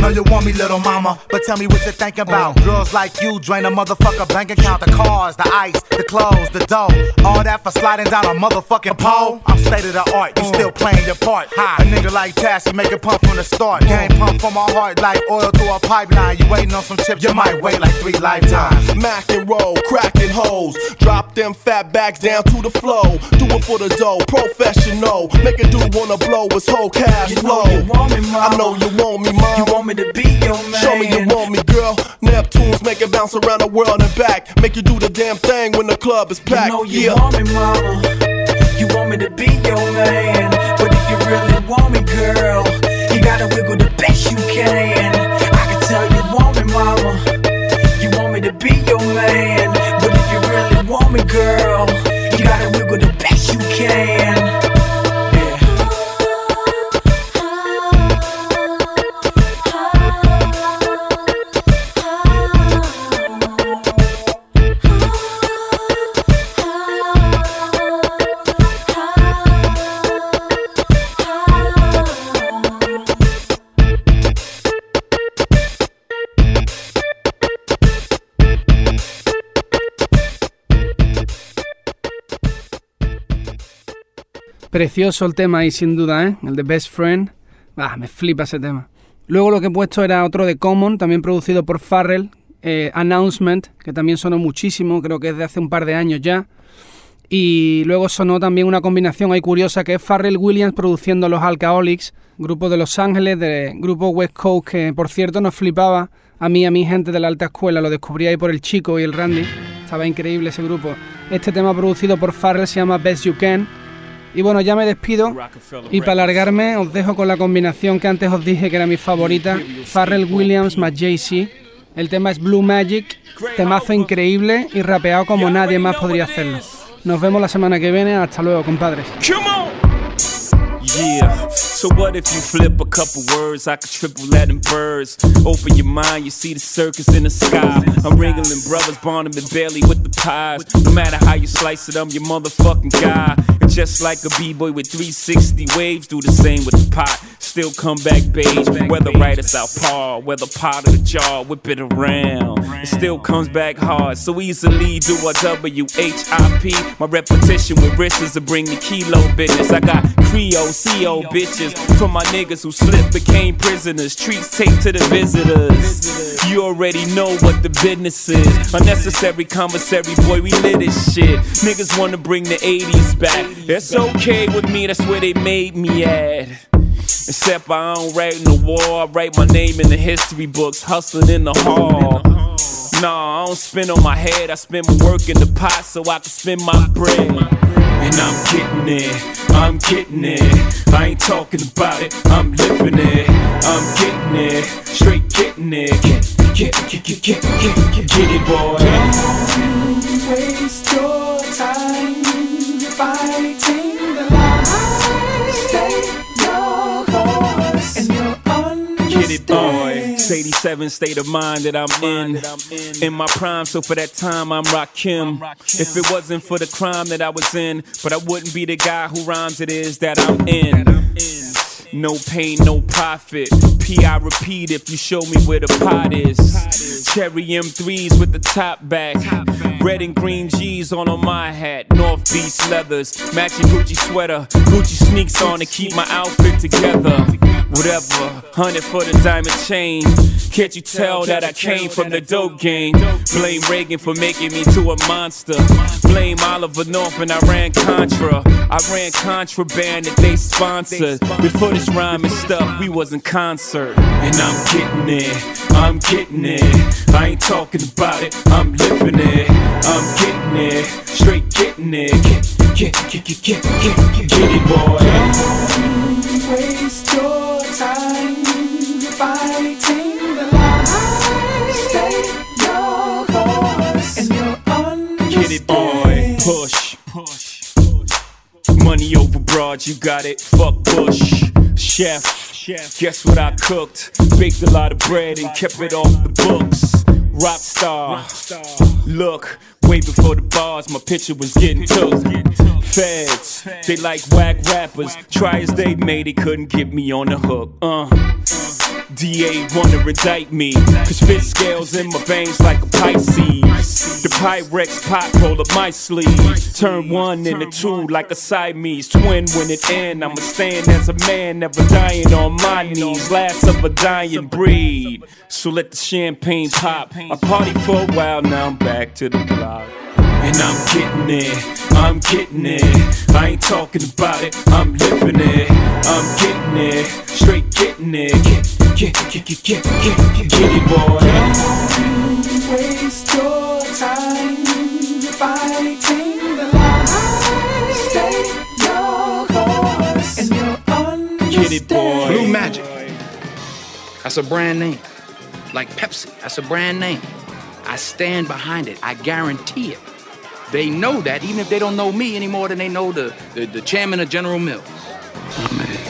Yeah. I know you little mama. But tell me what you're thinking about. Girls like you drain a motherfucker bank account. The cars, the ice, the clothes, the dough. All that for sliding down a motherfucking pole. I'm state of the art, you still playing your part. A nigga like Tassie make it pump from the start. Game pump from my heart like oil through a pipeline. You waiting on some chips, you might wait like three lifetimes. Mac and roll, cracking hoes. Drop them fat bags down to the flow. Do it for the dough, professional. Make a dude wanna blow his whole cash flow. I know you want me, mom. You want me to be your man. Show me you want me, girl. Neptunes make it bounce around the world and back. Make you do the damn thing when the club is packed. You know you yeah. want me, mama. You want me to be your man. But if you really want me, girl, you gotta wiggle the Precioso el tema ahí, sin duda, ¿eh? El de Best Friend. Ah, me flipa ese tema. Luego lo que he puesto era otro de Common, también producido por Farrell, eh, Announcement, que también sonó muchísimo, creo que es de hace un par de años ya. Y luego sonó también una combinación ahí curiosa que es Farrell Williams produciendo los Alcoholics, grupo de Los Ángeles, de grupo West Coast, que por cierto nos flipaba a mí a mi gente de la alta escuela, lo descubrí ahí por el chico y el Randy. Estaba increíble ese grupo. Este tema producido por Farrell se llama Best You Can. Y bueno, ya me despido y para alargarme os dejo con la combinación que antes os dije que era mi favorita, Farrell Williams más Jay-Z. El tema es Blue Magic, temazo increíble y rapeado como nadie más podría hacerlo. Nos vemos la semana que viene, hasta luego compadres. So what if you flip a couple words? I could triple Latin birds. Open your mind, you see the circus in the sky. I'm wrangling brothers, Barnum and Bailey with the pies. No matter how you slice it, I'm your motherfucking guy. And just like a b-boy with 360 waves, do the same with the pot. Still come back beige. Whether right or southpaw, whether pot or the jar, whip it around. It still comes back hard. So easily do a W-H-I-P. My repetition with wrists to bring the kilo business. I got Creole, CO bitches. For my niggas who slipped, became prisoners. Treats taped to the visitors. You already know what the business is. Unnecessary commissary, boy, we lit this shit. Niggas wanna bring the 80s back. It's okay with me, that's where they made me at. Except I don't write in the war, I write my name in the history books, hustling in the hall. Nah, I don't spin on my head, I spend my work in the pot so I can spend my bread. And I'm getting it, I'm getting it. I ain't talking about it, I'm living it. I'm getting it, straight getting it. Get, get, get, get, get, get, get, get it, boy. Don't waste your time fighting the you're Get it, boy. It's 87 state of mind that I'm in. In my prime, so for that time I'm Rakim. If it wasn't for the crime that I was in, but I wouldn't be the guy who rhymes it is that I'm in. No pain, no profit. P, I repeat if you show me where the pot is. Cherry M3s with the top back. Red and green G's on on my hat. North Beach leathers. Matching Gucci sweater. Gucci sneaks on to keep my outfit together. Whatever. Hundred for the diamond chain. Can't you tell that I came from the dope game? Blame Reagan for making me to a monster. Blame Oliver North and Iran Contra. I ran contraband that they sponsored. Before this rhyme rhyming stuff, we was in concert. And I'm getting it, I'm getting it. I ain't talking about it, I'm living it. I'm getting it, straight getting it. Get, get, get, get, get, get, get, get it, boy. Don't waste your time fighting the line. Stay your course and you're Get it, boy. Push. Money over broad, you got it. Fuck Bush. Chef. Guess what I cooked? Baked a lot of bread and kept it off the books. Rock star. Look, way before the bars, my picture was getting took. Feds, they like whack rappers. Try as they may, they couldn't get me on the hook. Uh. DA wanna indict me, cause fit scales in my veins like a Pisces. The Pyrex pot roll up my sleeve. Turn one into two like a Siamese twin when it end. I'ma stand as a man, never dying on my knees. Last of a dying breed. So let the champagne pop. I party for a while, now I'm back to the block. And I'm getting it, I'm getting it. I ain't talking about it, I'm living it. I'm getting it, straight getting it. Get, get, get, get, get, get, get, get it, boy. Don't waste your time fighting the line. Stay your course and you'll understand. Get it, boy. Blue Magic. That's a brand name. Like Pepsi, that's a brand name. I stand behind it. I guarantee it. They know that, even if they don't know me any more than they know the, the, the chairman of General Mills. Oh.